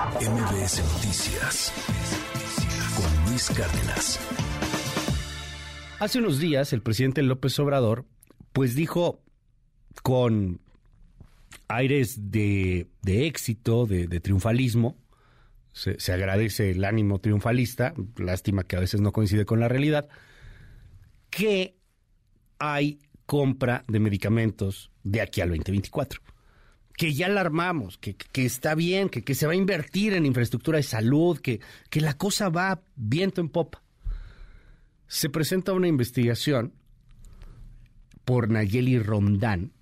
MBS Noticias con Luis Cárdenas. Hace unos días el presidente López Obrador pues dijo con aires de, éxito, de, triunfalismo, se, se, agradece el ánimo triunfalista, lástima que a veces no coincide con la realidad, que hay compra de medicamentos de aquí al 2024 que ya la armamos, que, está bien, que, que, se va a invertir en infraestructura de salud, que, que la cosa va viento en popa. Se presenta una investigación por Nayeli Rondán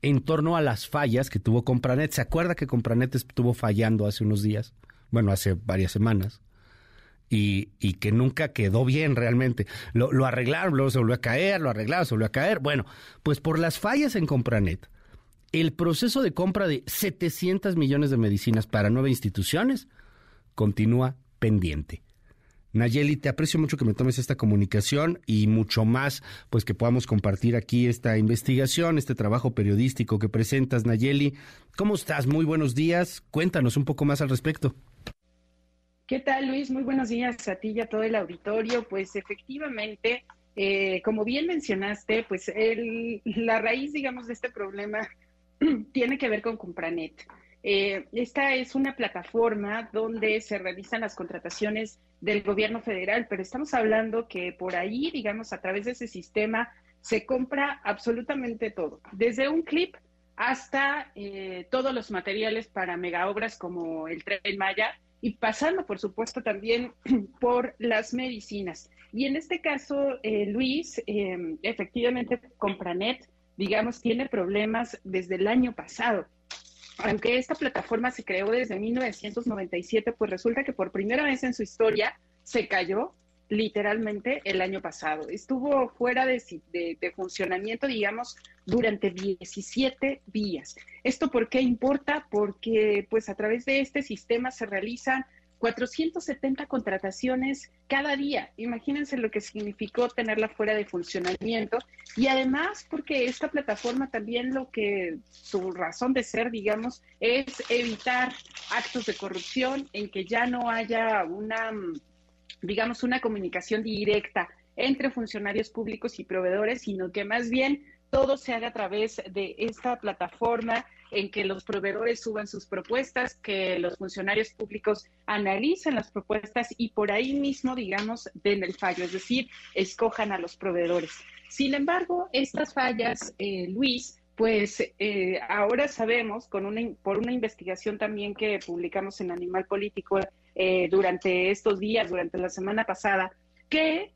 en torno a las fallas que tuvo Compranet. ¿Se acuerda que Compranet estuvo fallando hace unos días? Bueno, hace varias semanas. Y, y que nunca quedó bien realmente. Lo, lo arreglaron, luego se volvió a caer, lo arreglaron, se volvió a caer. Bueno, pues por las fallas en Compranet, el proceso de compra de 700 millones de medicinas para nueve instituciones continúa pendiente. Nayeli, te aprecio mucho que me tomes esta comunicación y mucho más, pues que podamos compartir aquí esta investigación, este trabajo periodístico que presentas, Nayeli. ¿Cómo estás? Muy buenos días. Cuéntanos un poco más al respecto. ¿Qué tal, Luis? Muy buenos días a ti y a todo el auditorio. Pues efectivamente, eh, como bien mencionaste, pues la raíz, digamos, de este problema tiene que ver con Compranet. Eh, esta es una plataforma donde se realizan las contrataciones del gobierno federal, pero estamos hablando que por ahí, digamos, a través de ese sistema se compra absolutamente todo, desde un clip hasta eh, todos los materiales para megaobras como el Tren Maya y pasando, por supuesto, también por las medicinas. Y en este caso, eh, Luis, efectivamente, Compranet digamos, tiene problemas desde el año pasado. Aunque esta plataforma se creó desde 1997, pues resulta que por primera vez en su historia se cayó literalmente el año pasado. Estuvo fuera de, funcionamiento, digamos, durante 17 días. ¿Esto por qué importa? Porque pues a través de este sistema se realizan 470 contrataciones cada día. Imagínense lo que significó tenerla fuera de funcionamiento. Y además, porque esta plataforma también lo que su razón de ser, digamos, es evitar actos de corrupción en que ya no haya una, digamos, una comunicación directa entre funcionarios públicos y proveedores, sino que más bien todo se haga a través de esta plataforma en que los proveedores suban sus propuestas, que los funcionarios públicos analicen las propuestas y por ahí mismo, digamos, den el fallo, es decir, escojan a los proveedores. Sin embargo, estas fallas, eh, Luis, pues eh, ahora sabemos, con una, por una investigación también que publicamos en Animal Político eh, durante estos días, durante la semana pasada, que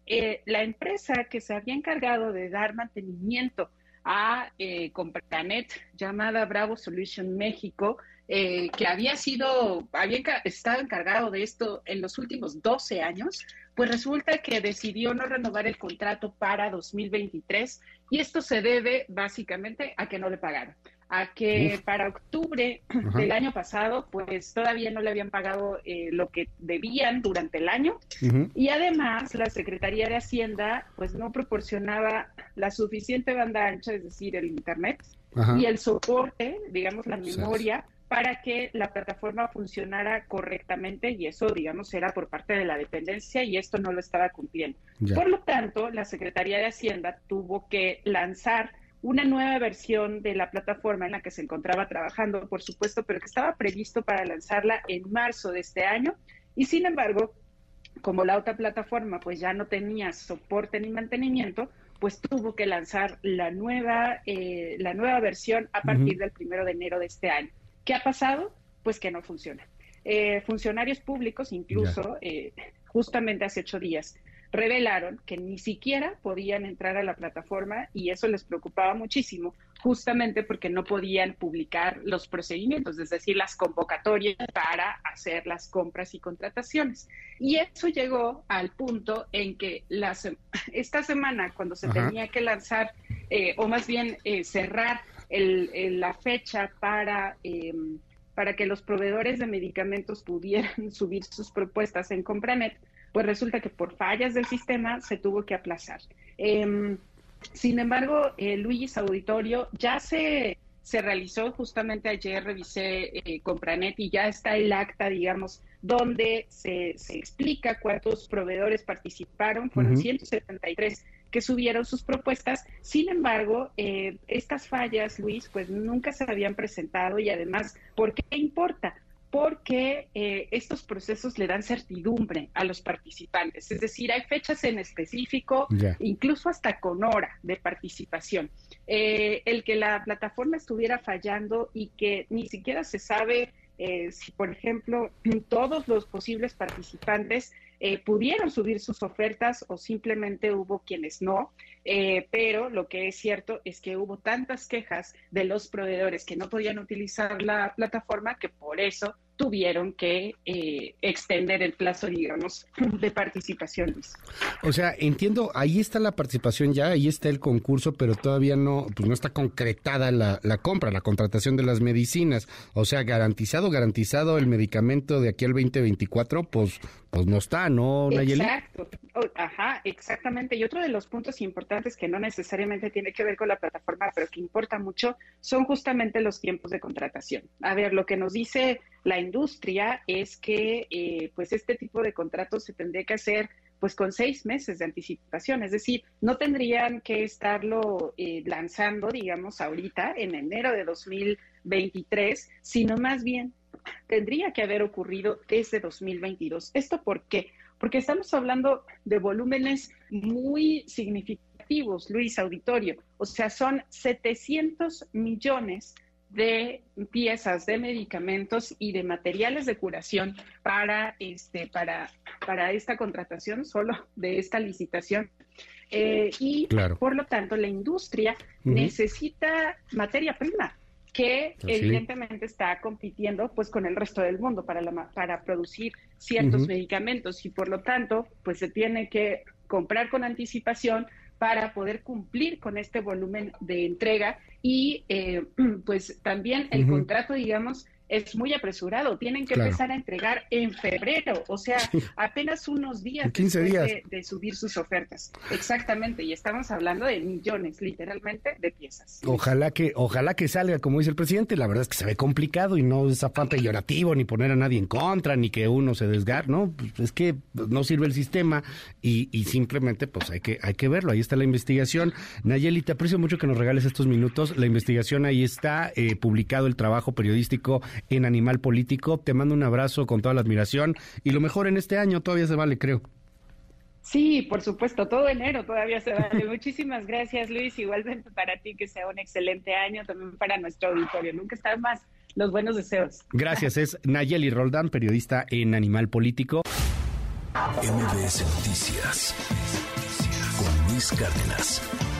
la empresa que se había encargado de dar mantenimiento a eh, Compranet llamada Bravo Solution México, eh, que había sido, había estado encargado de esto en los últimos 12 años, pues resulta que decidió no renovar el contrato para 2023 y esto se debe básicamente a que no le pagaron a que para octubre del año pasado, pues todavía no le habían pagado eh, lo que debían durante el año. Y además, la Secretaría de Hacienda, pues no proporcionaba la suficiente banda ancha, es decir, el Internet, y el soporte, digamos, la memoria, para que la plataforma funcionara correctamente y eso, digamos, era por parte de la dependencia y esto no lo estaba cumpliendo. Por lo tanto, la Secretaría de Hacienda tuvo que lanzar una nueva versión de la plataforma en la que se encontraba trabajando, por supuesto, pero que estaba previsto para lanzarla en marzo de este año. Y sin embargo, como la otra plataforma pues ya no tenía soporte ni mantenimiento, pues tuvo que lanzar la nueva, eh, la nueva versión a partir del primero de enero de este año. ¿Qué ha pasado? Pues que no funciona. Eh, funcionarios públicos, incluso eh, justamente hace ocho días, revelaron que ni siquiera podían entrar a la plataforma y eso les preocupaba muchísimo, justamente porque no podían publicar los procedimientos, es decir, las convocatorias para hacer las compras y contrataciones. Y eso llegó al punto en que esta semana, cuando se tenía que lanzar, eh, o más bien eh, cerrar la fecha para... Em, para que los proveedores de medicamentos pudieran subir sus propuestas en Compranet, pues resulta que por fallas del sistema se tuvo que aplazar. Sin embargo, eh, Luis Auditorio ya se se realizó justamente ayer, revisé eh, Compranet y ya está el acta, digamos, donde se, se explica cuántos proveedores participaron, fueron 173 que subieron sus propuestas. Sin embargo, eh, estas fallas, Luis, pues nunca se habían presentado y además, ¿por qué importa? Porque eh, estos procesos le dan certidumbre a los participantes. Es decir, hay fechas en específico, incluso hasta con hora de participación. Eh, el que la plataforma estuviera fallando y que ni siquiera se sabe eh, si, por ejemplo, todos los posibles participantes pudieron subir sus ofertas o simplemente hubo quienes no. pero lo que es cierto es que hubo tantas quejas de los proveedores que no podían utilizar la plataforma que por eso tuvieron que eh, extender el plazo, digamos, de participación, O sea, entiendo, ahí está la participación ya, ahí está el concurso, pero todavía no, pues no está concretada la, la compra, la contratación de las medicinas. O sea, garantizado, garantizado el medicamento de aquí al 2024, pues, pues no está, ¿no, Nayeli? Exacto, ajá, exactamente. Y otro de los puntos importantes que no necesariamente tiene que ver con la plataforma, pero que importa mucho, son justamente los tiempos de contratación. A ver, lo que nos dice la industria es que eh, pues este tipo de contratos se tendría que hacer pues con seis meses de anticipación, es decir, no tendrían que estarlo eh, lanzando, digamos, ahorita en enero de 2023, sino más bien tendría que haber ocurrido desde 2022. ¿Esto por qué? Porque estamos hablando de volúmenes muy significativos, Luis Auditorio, o sea, son 700 millones de piezas de medicamentos y de materiales de curación para este para para esta contratación solo de esta licitación. Eh, y por lo tanto la industria necesita materia prima que evidentemente está compitiendo pues con el resto del mundo para la, para producir ciertos medicamentos. Y por lo tanto pues se tiene que comprar con anticipación para poder cumplir con este volumen de entrega y eh, pues también el contrato, digamos, es muy apresurado. Tienen que empezar a entregar en febrero, o sea, apenas unos días, 15 días. De, subir sus ofertas. Exactamente, y estamos hablando de millones, literalmente, de piezas. Ojalá que, ojalá que salga, como dice el presidente. La verdad es que se ve complicado y no es afán peyorativo, ni poner a nadie en contra, ni que uno se desgarre, ¿no? Pues es que no sirve el sistema y, y simplemente, pues hay que, hay que verlo. Ahí está la investigación. Nayeli, te aprecio mucho que nos regales estos minutos. La investigación ahí está, eh, publicado el trabajo periodístico en Animal Político. Te mando un abrazo con toda la admiración y lo mejor en este año, todavía se vale, creo. Sí, por supuesto, todo enero todavía se vale. Muchísimas gracias, Luis. Igualmente para ti que sea un excelente año, también para nuestro auditorio. Nunca están más los buenos deseos. Gracias, es Nayeli Roldán, periodista en Animal Político. MBS Noticias con Luis Cárdenas.